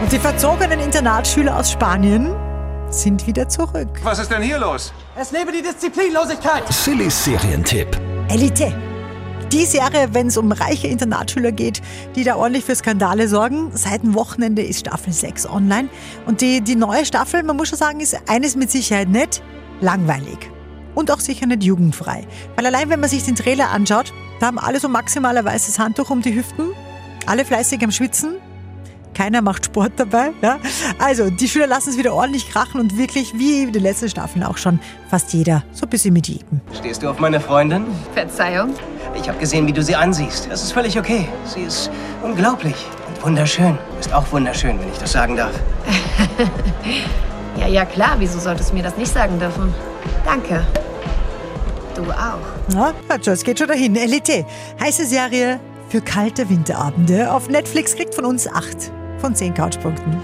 Und die verzogenen Internatsschüler aus Spanien sind wieder zurück. Was ist denn hier los? Es lebe die Disziplinlosigkeit! Sillys Serientipp. Elite. Die Serie, wenn es um reiche Internatsschüler geht, die da ordentlich für Skandale sorgen. Seit dem Wochenende ist Staffel 6 online. Und die, die neue Staffel, man muss schon sagen, ist eines mit Sicherheit nicht langweilig. Und auch sicher nicht jugendfrei. Weil allein, wenn man sich den Trailer anschaut, da haben alle so maximal ein weißes Handtuch um die Hüften, alle fleißig am Schwitzen. Keiner macht Sport dabei. Ja? Also, die Schüler lassen es wieder ordentlich krachen und wirklich, wie in den letzten Staffeln auch schon, fast jeder so ein bisschen mit jedem. Stehst du auf meine Freundin? Verzeihung? Ich habe gesehen, wie du sie ansiehst. Das ist völlig okay. Sie ist unglaublich und wunderschön. Ist auch wunderschön, wenn ich das sagen darf. Ja, ja, klar. Wieso solltest du mir das nicht sagen dürfen? Danke. Du auch. Na, hört schon, es geht schon dahin. Elite, heiße Serie für kalte Winterabende. Auf Netflix kriegt von uns 8 von 10 Couchpunkten.